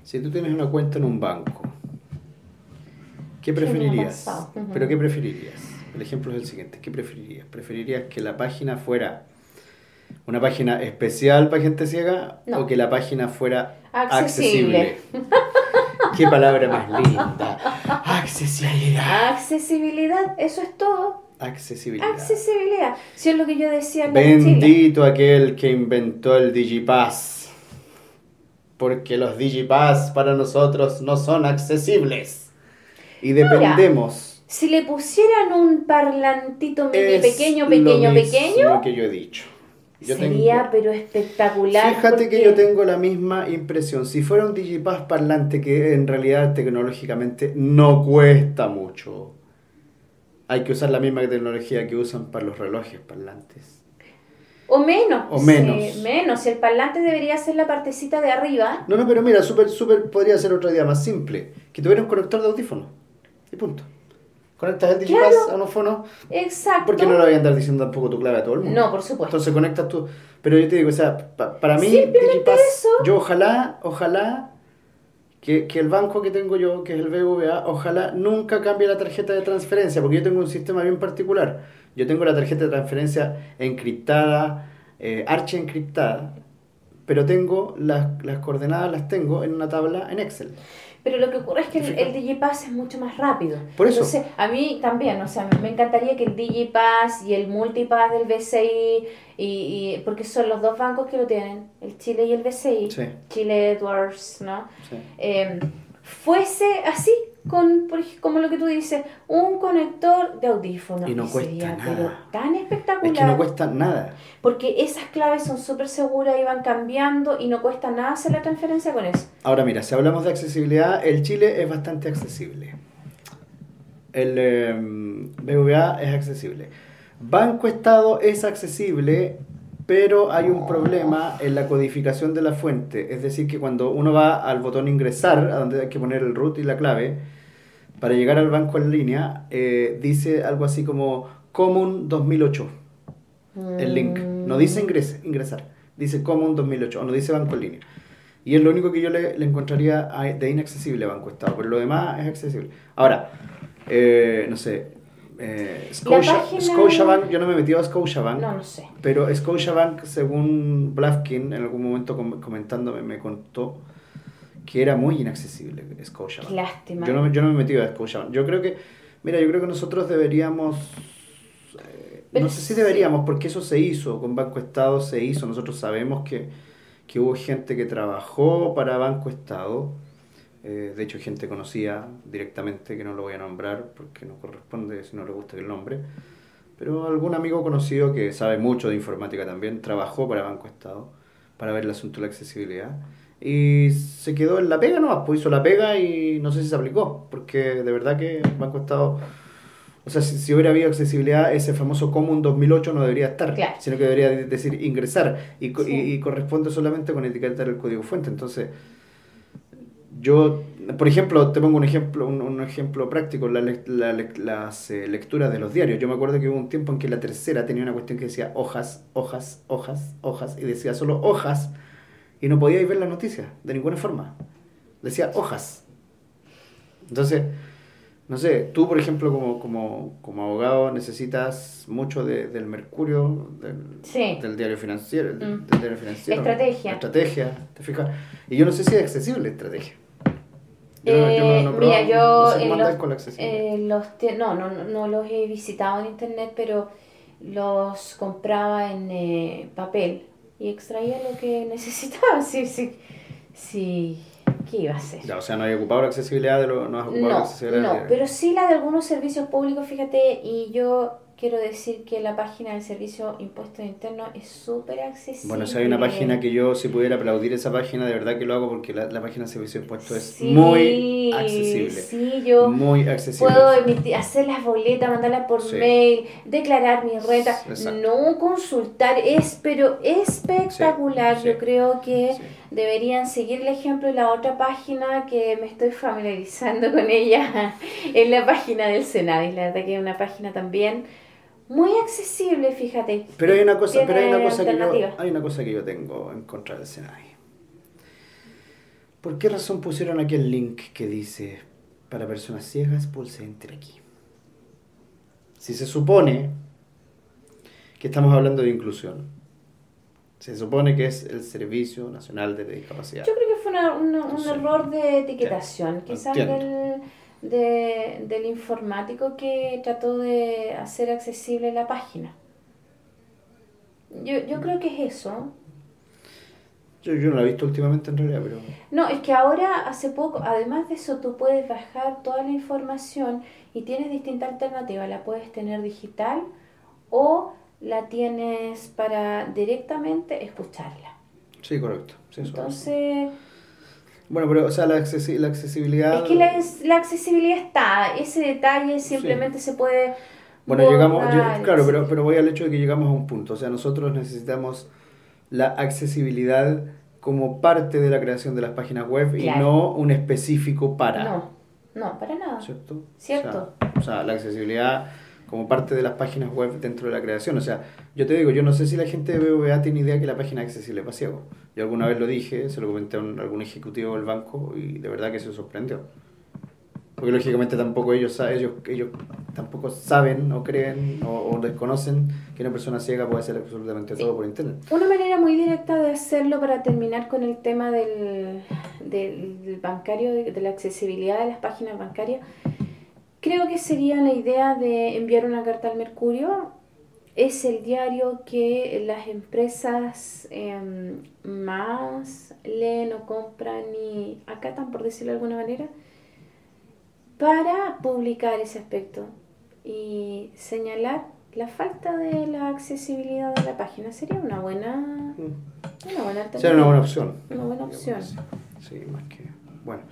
Si tú tienes una cuenta en un banco ¿Qué preferirías? ¿Pero qué preferirías? El ejemplo es el siguiente. ¿Qué preferirías? ¿Preferirías que la página fuera una página especial para gente ciega o que la página fuera accesible? ¿Qué palabra más linda? Accesibilidad. Accesibilidad, eso es todo. Accesibilidad. Accesibilidad. Si es lo que yo decía. Bendito aquel que inventó el Digipass. Porque los Digipass para nosotros no son accesibles y dependemos. si le pusieran un parlantito pequeño, pequeño, lo pequeño. que yo he dicho. sería pero espectacular. Fíjate que yo tengo la misma impresión. Si fuera un Digipass parlante que en realidad tecnológicamente no cuesta mucho, hay que usar la misma tecnología que usan para los relojes parlantes. O menos. O menos. menos. El parlante debería ser la partecita de arriba. No, no, pero mira, súper, súper podría ser otra idea más simple. Que tuviera un conector de audífono. Y punto. Conectas el Digipass a un fono. Exacto. Porque no le voy a andar diciendo tampoco tu clave a todo el mundo. No, por supuesto. Entonces conectas tú. Pero yo te digo, o sea, para mí, Digipass, eso. yo ojalá, ojalá que, que, el banco que tengo yo, que es el BVA, ojalá nunca cambie la tarjeta de transferencia, porque yo tengo un sistema bien particular. Yo tengo la tarjeta de transferencia encriptada, eh, archi encriptada, pero tengo las, las coordenadas, las tengo en una tabla en Excel. Pero lo que ocurre es que el, el, Digipass es mucho más rápido. Por eso. Entonces, a mí también, o sea, me encantaría que el Digipass y el Multipass del BCI, y, y, porque son los dos bancos que lo tienen, el Chile y el BCI, sí. Chile Edwards, ¿no? Sí. Eh, fuese así, con, por como lo que tú dices, un conector de audífono. Y no cuesta sería, nada. Pero tan espectacular. Es que no cuesta nada. Porque esas claves son súper seguras y van cambiando y no cuesta nada hacer la transferencia con eso. Ahora mira, si hablamos de accesibilidad, el Chile es bastante accesible. El eh, BVA es accesible. Banco Estado es accesible, pero hay un problema en la codificación de la fuente. Es decir, que cuando uno va al botón ingresar, a donde hay que poner el root y la clave, para llegar al banco en línea, eh, dice algo así como Common 2008, el link. No dice ingres- ingresar, dice Common 2008, o no dice banco en línea. Y es lo único que yo le, encontraría de inaccesible a Banco Estado, pero lo demás es accesible. Ahora, eh, no sé, eh, Scotia, página- Scotiabank, yo no me he metido a Scotiabank, No, no sé. pero Scotiabank, según Blafkin, en algún momento com- comentándome, me contó que era muy inaccesible Qué Scotiabank. lástima. Yo no, me- yo no me he metido a Scotiabank. Yo creo que, mira, yo creo que nosotros deberíamos, eh, no sé si sí. deberíamos, porque eso se hizo, con Banco Estado se hizo. Nosotros sabemos que, que hubo gente que trabajó para Banco Estado, eh, de hecho gente conocida directamente, que no lo voy a nombrar porque no corresponde si no le gusta el nombre, pero algún amigo conocido que sabe mucho de informática también, trabajó para Banco Estado, para ver el asunto de la accesibilidad. Y se quedó en la pega nomás, pues hizo la pega y no sé si se aplicó, porque de verdad que Banco Estado, o sea, si, si hubiera habido accesibilidad, ese famoso Common 2008 no debería estar, Claro. sino que debería de- decir ingresar y, Sí. y, y corresponde solamente con etiquetar el código fuente. Entonces, yo, por ejemplo, te pongo un ejemplo, un, un ejemplo práctico, la, la las eh, lecturas de los diarios. Yo me acuerdo que hubo un tiempo en que la tercera tenía una cuestión que decía hojas, hojas, hojas, hojas, y decía solo hojas, y no podíais ver las noticias de ninguna forma. Decía hojas. Entonces, no sé, tú, por ejemplo, como, como, como abogado, necesitas mucho de- del Mercurio, del, Sí. del diario financiero, Mm. del diario financiero. Estrategia. Estrategia, ¿te fijas? Y yo no sé si es accesible estrategia. Yo no- yo no- Eh, no mira, yo no sé en cómo andáis los, la accesibilidad. eh, los no, no, no, los he visitado en internet, pero los compraba en eh, papel y extraía lo que necesitaba. Sí, sí, sí. ¿Qué iba a hacer? Ya, o sea, no hay ocupado la accesibilidad de lo, no has ocupado la No, accesibilidad del no, pero sí la de algunos servicios públicos, fíjate, y yo quiero decir que la página del Servicio Impuestos Internos es súper accesible. Bueno, si hay una página que yo, si pudiera aplaudir esa página, de verdad que lo hago porque la, la página de servicio de impuestos es Sí, muy accesible. Sí, yo Muy accesible. puedo emitir, hacer las boletas, mandarlas por Sí. mail, declarar mi renta, Exacto. no consultar, es pero espectacular. Sí, Yo creo que deberían seguir el ejemplo de la otra página que me estoy familiarizando con ella, es la página del Senadis. La verdad que es una página también muy accesible, fíjate. Pero hay una cosa, pero hay una cosa que yo, hay una cosa que yo tengo en contra del Senai. ¿Por qué razón pusieron aquí el link que dice para personas ciegas pulse enter aquí? Si se supone que estamos hablando de inclusión, se supone que es el Servicio Nacional de Discapacidad. Yo creo que fue una- una- un Sí. error de etiquetación, quizás del, de- del informático que trató de hacer accesible la página. Yo, yo creo que es eso. Yo, yo no la he visto últimamente en realidad, pero... No, es que ahora, hace poco, además de eso, tú puedes bajar toda la información y tienes distintas alternativas. La puedes tener digital o la tienes para directamente escucharla. Sí, correcto. Sí, eso. Bueno, pero, o sea, la, accesi- la accesibilidad... Es que la, la accesibilidad está, ese detalle simplemente se puede... Bueno, llegamos, claro, pero, pero voy al hecho de que llegamos a un punto. O sea, nosotros necesitamos la accesibilidad como parte de la creación de las páginas web y no un específico para. No, no, para nada. ¿Cierto? Cierto. O sea, o sea, la accesibilidad como parte de las páginas web dentro de la creación. O sea, yo te digo, yo no sé si la gente de BBVA tiene idea que la página es accesible para ciegos. Yo alguna vez lo dije, se lo comenté a un- algún ejecutivo del banco y de verdad que se sorprendió. Porque lógicamente tampoco ellos, ellos, ellos tampoco saben o creen o, o desconocen que una persona ciega puede hacer absolutamente todo por internet. Una manera muy directa de hacerlo para terminar con el tema del, del, del bancario, de, de la accesibilidad de las páginas bancarias, creo que sería la idea de enviar una carta al Mercurio. Es el diario que las empresas em, más leen o compran y acatan, por decirlo de alguna manera. para publicar ese aspecto y señalar la falta de la accesibilidad de la página. Sería una buena, una buena alternativa. Sería una buena opción. Una buena opción. Sí, más que. Bueno.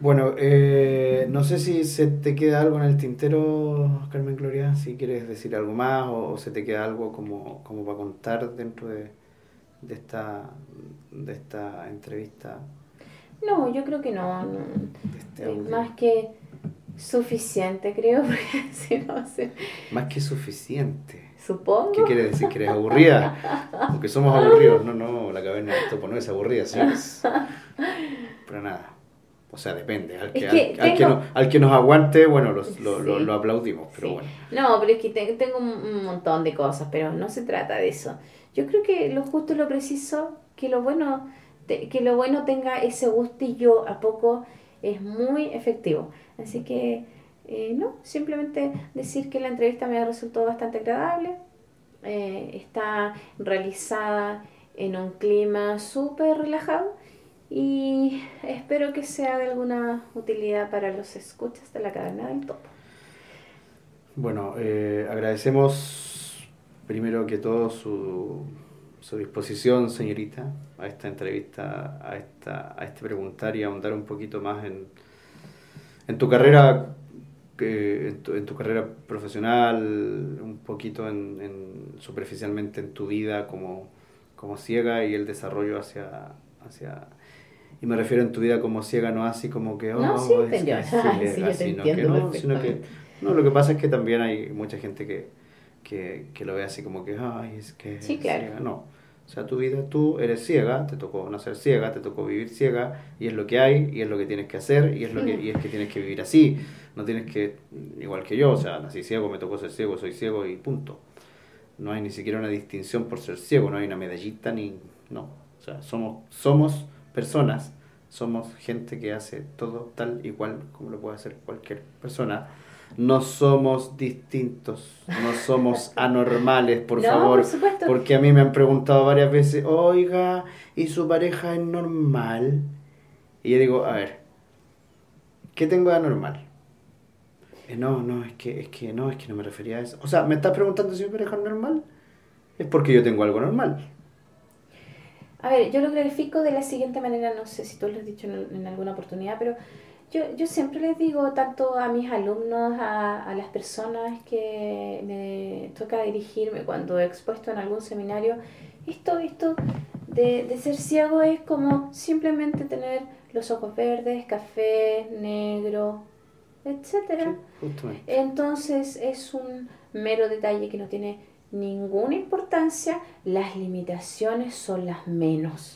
Bueno, eh, no sé si se te queda algo en el tintero, Carmen Gloria, si quieres decir algo más o, o se te queda algo como, como para contar dentro de, de, esta, de esta entrevista. No, yo creo que no. no. de este Eh, más que suficiente, creo, porque si no sé. Más que suficiente. Supongo. ¿Qué quiere decir? ¿Que eres aburrida? Porque somos aburridos. No, no, la caverna del topo no es aburrida, señores. Pero nada. O sea, depende. Al que, Es que al, al que, no- al que nos aguante, bueno, los- lo, lo- aplaudimos. Pero Sí. bueno. No, pero es que te- tengo un montón de cosas, pero no se trata de eso. Yo creo que lo justo y lo preciso, que lo bueno, te- que lo bueno tenga ese gustillo a poco es muy efectivo. Así que, eh, no, simplemente decir que la entrevista me resultó bastante agradable. Eh, está realizada en un clima súper relajado y espero que sea de alguna utilidad para los escuchas de la cadena del topo. Bueno, eh, agradecemos primero que todo su, su disposición, señorita, a esta entrevista, a, esta, a este preguntar y ahondar un poquito más en, en tu carrera, eh, en, tu, en tu carrera profesional, un poquito en, en- superficialmente en tu vida como, como ciega y el desarrollo hacia, hacia y me refiero en tu vida como ciega, no así como que, oh, No, sí, es te- que sí, yo te sino que no, sino que no, lo que pasa es que también hay mucha gente que, que, que lo ve así como que, ay, es que Sí, es claro. ciega. No, o sea, tu vida, tú eres ciega, te tocó nacer ciega, te tocó vivir ciega, y es lo que hay, y es lo que tienes que hacer, y es, lo que, y es que tienes que vivir así. No tienes que, igual que yo, o sea, nací ciego, me tocó ser ciego, soy ciego y punto. No hay ni siquiera una distinción por ser ciego, no hay una medallita ni... No, o sea, somos, somos personas, somos gente que hace todo tal igual como lo puede hacer cualquier persona. No somos distintos, no somos anormales, por no, favor. por. Porque a mí me han preguntado varias veces, oiga, ¿y su pareja es normal? Y yo digo, a ver, ¿qué tengo de anormal? Eh, no, no, es que, es que no, es que no me refería a eso. O sea, ¿me estás preguntando si mi pareja es normal? Es porque yo tengo algo normal. A ver, yo lo clarifico de la siguiente manera, no sé si tú lo has dicho en, en alguna oportunidad, pero yo, yo siempre les digo, tanto a mis alumnos, a, a las personas que me toca dirigirme cuando he expuesto en algún seminario, esto, esto de, de ser ciego es como simplemente tener los ojos verdes, café, negro, etcétera. Sí. Entonces es un mero detalle que no tiene ninguna importancia, las limitaciones son las menos.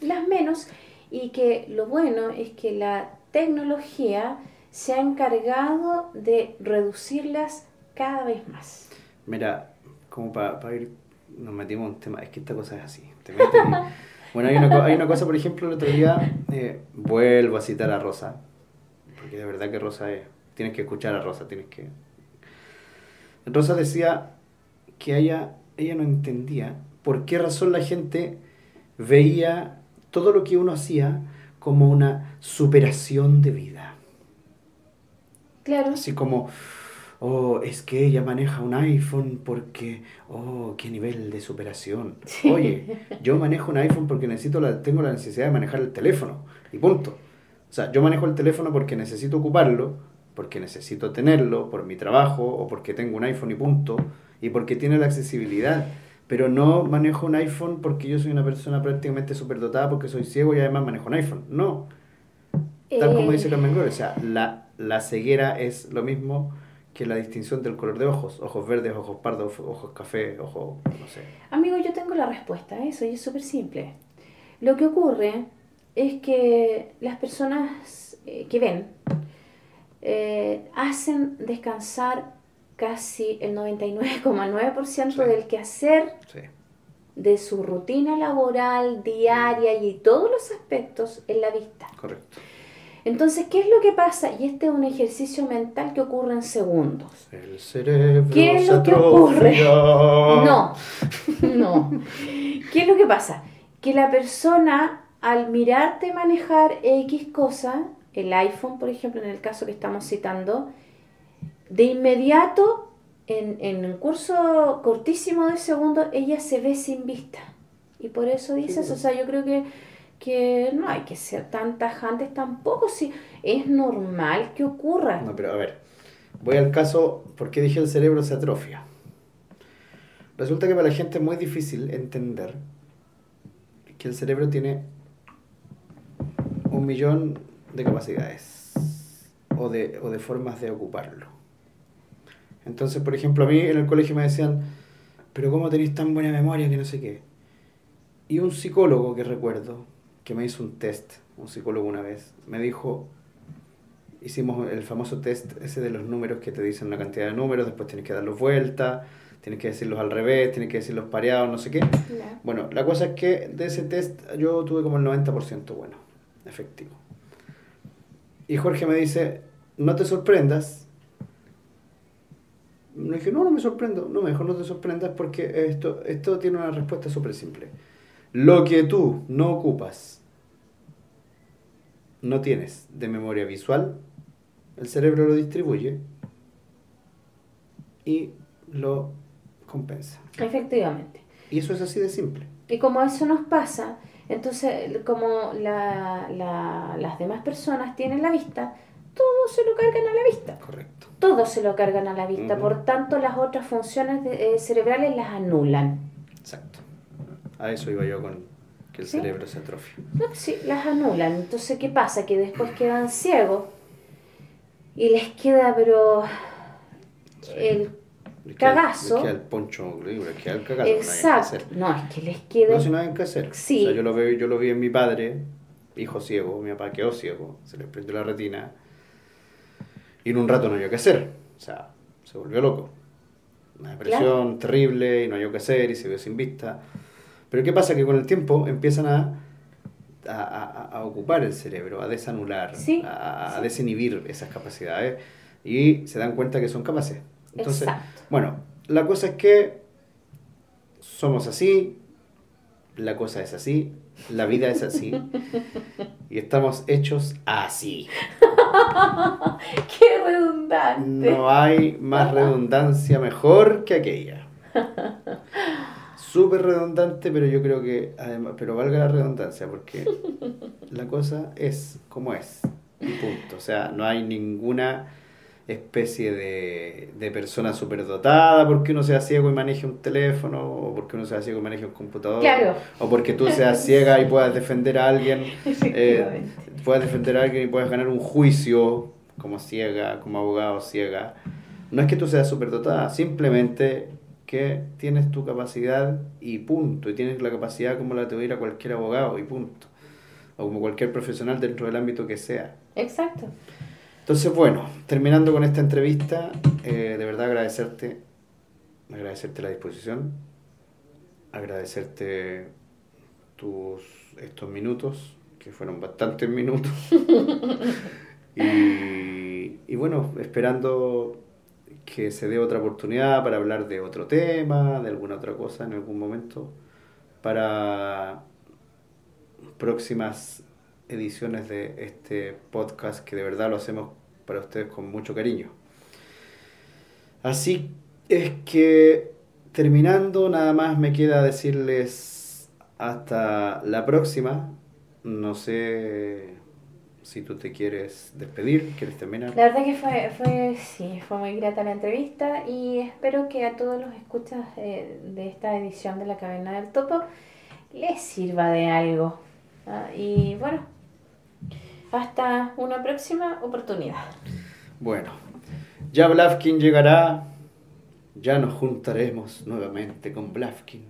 Las menos y que lo bueno es que la tecnología se ha encargado de reducirlas cada vez más. Mira, como para ir, nos metimos en un tema, es que esta cosa es así. te bueno, hay una, hay una cosa, por ejemplo, el otro día, eh, vuelvo a citar a Rosa, porque de verdad que Rosa es, tienes que escuchar a Rosa, tienes que... Rosa decía que ella, ella no entendía por qué razón la gente veía todo lo que uno hacía como una superación de vida. Claro, Así como, oh, es que ella maneja un iPhone porque, oh, qué nivel de superación. Sí. Oye, yo manejo un iPhone porque necesito la, tengo la necesidad de manejar el teléfono y punto. O sea, yo manejo el teléfono porque necesito ocuparlo, porque necesito tenerlo por mi trabajo o porque tengo un iPhone y punto, y porque tiene la accesibilidad. Pero no manejo un iPhone porque yo soy una persona prácticamente superdotada porque soy ciego y además manejo un iPhone. No, Tal como Eh, dice Carmen Gloria, o sea, la, la ceguera es lo mismo que la distinción del color de ojos. Ojos verdes, ojos pardos, ojos café, ojos, no sé. Amigo, yo tengo la respuesta a eso y es súper simple. Lo que ocurre es que las personas eh, que ven eh, hacen descansar casi el 99,9% Sí. del quehacer Sí, de su rutina laboral, diaria y todos los aspectos en la vista. correcto. Entonces, ¿qué es lo que pasa? Y este es un ejercicio mental que ocurre en segundos. El cerebro ¿Qué es se lo que ocurre? No, no. ¿Qué es lo que pasa? Que la persona al mirarte manejar X cosa el iPhone, por ejemplo, en el caso que estamos citando, de inmediato, en, en un curso cortísimo de segundo, ella se ve sin vista. Y por eso dices, o sea, yo creo que, que no hay que ser tan tajantes tampoco, si es normal que ocurra. No, pero a ver, voy al caso, ¿por qué dije el cerebro se atrofia? Resulta que para la gente es muy difícil entender que el cerebro tiene un millón de capacidades o de, o de formas de ocuparlo. Entonces, por ejemplo, a mí en el colegio me decían, pero ¿cómo tenéis tan buena memoria que no sé qué? Y un psicólogo que recuerdo, que me hizo un test, un psicólogo una vez, me dijo, hicimos el famoso test ese de los números que te dicen una cantidad de números, después tienes que darlos vuelta, tienes que decirlos al revés, tienes que decirlos pareados, no sé qué. Bueno, la cosa es que de ese test yo tuve como el 90% bueno, efectivo. Y Jorge me dice, no te sorprendas. Le dije, no, no me sorprendo. No, mejor no te sorprendas porque esto, esto tiene una respuesta súper simple. Lo que tú no ocupas, no tienes de memoria visual, el cerebro lo distribuye y lo compensa. Efectivamente. Y eso es así de simple. Y como eso nos pasa, entonces como la, la- las demás personas tienen la vista, todo se lo cargan a la vista. Correcto. Todo se lo cargan a la vista. Por tanto, las otras funciones de- eh, cerebrales las anulan. Exacto. A eso iba yo con que el Sí. cerebro se atrofia. No, sí, las anulan. Entonces, ¿qué pasa? Que después quedan ciegos y les queda, pero el Les queda- Cagazo. Les queda el poncho les queda el cagazo. exacto. No, es que les queda. No, si no hay que hacer. Sí. O sea, yo lo, veo, yo lo vi en mi padre, hijo ciego, mi papá quedó ciego, se le prendió la retina y en un rato no había que hacer. O sea, se volvió loco. Una depresión terrible y no había que hacer y se vio sin vista. Pero ¿qué pasa? Que con el tiempo empiezan a, a, a- a ocupar el cerebro, a desanular, Sí, a, a sí. desinhibir esas capacidades y se dan cuenta que son capaces. Entonces, Exacto. bueno, la cosa es que somos así, la cosa es así, la vida es así y estamos hechos así. ¡Qué redundante! No hay más redundancia mejor que aquella. Súper redundante, pero yo creo que, además, pero valga la redundancia, porque la cosa es como es, y punto. O sea, no hay ninguna especie de, de persona superdotada porque uno sea ciego y maneje un teléfono, o porque uno sea ciego y maneje un computador, Claro. o porque tú seas ciega y puedas defender a alguien, eh, puedas defender a alguien y puedas ganar un juicio como ciega, como abogado ciega. No es que tú seas superdotada, simplemente que tienes tu capacidad y punto, y tienes la capacidad como la tuviera cualquier abogado y punto, o como cualquier profesional dentro del ámbito que sea. Exacto. Entonces, bueno, terminando con esta entrevista, eh, de verdad agradecerte, agradecerte la disposición, agradecerte tus estos minutos, que fueron bastantes minutos, y, y bueno, esperando que se dé otra oportunidad para hablar de otro tema, de alguna otra cosa en algún momento, para próximas ediciones de este podcast que de verdad lo hacemos para ustedes con mucho cariño. Así es que terminando, nada más me queda decirles hasta la próxima. No sé si tú te quieres despedir, quieres terminar. La verdad que fue, fue, sí, fue muy grata la entrevista y espero que a todos los escuchas eh, de esta edición de La Caverna del Topo les sirva de algo. Ah, Y bueno, hasta una próxima oportunidad. Bueno, ya Blavkin llegará, ya nos juntaremos nuevamente con Blavkin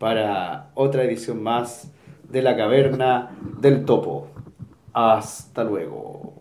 para otra edición más de la caverna del topo. Hasta luego.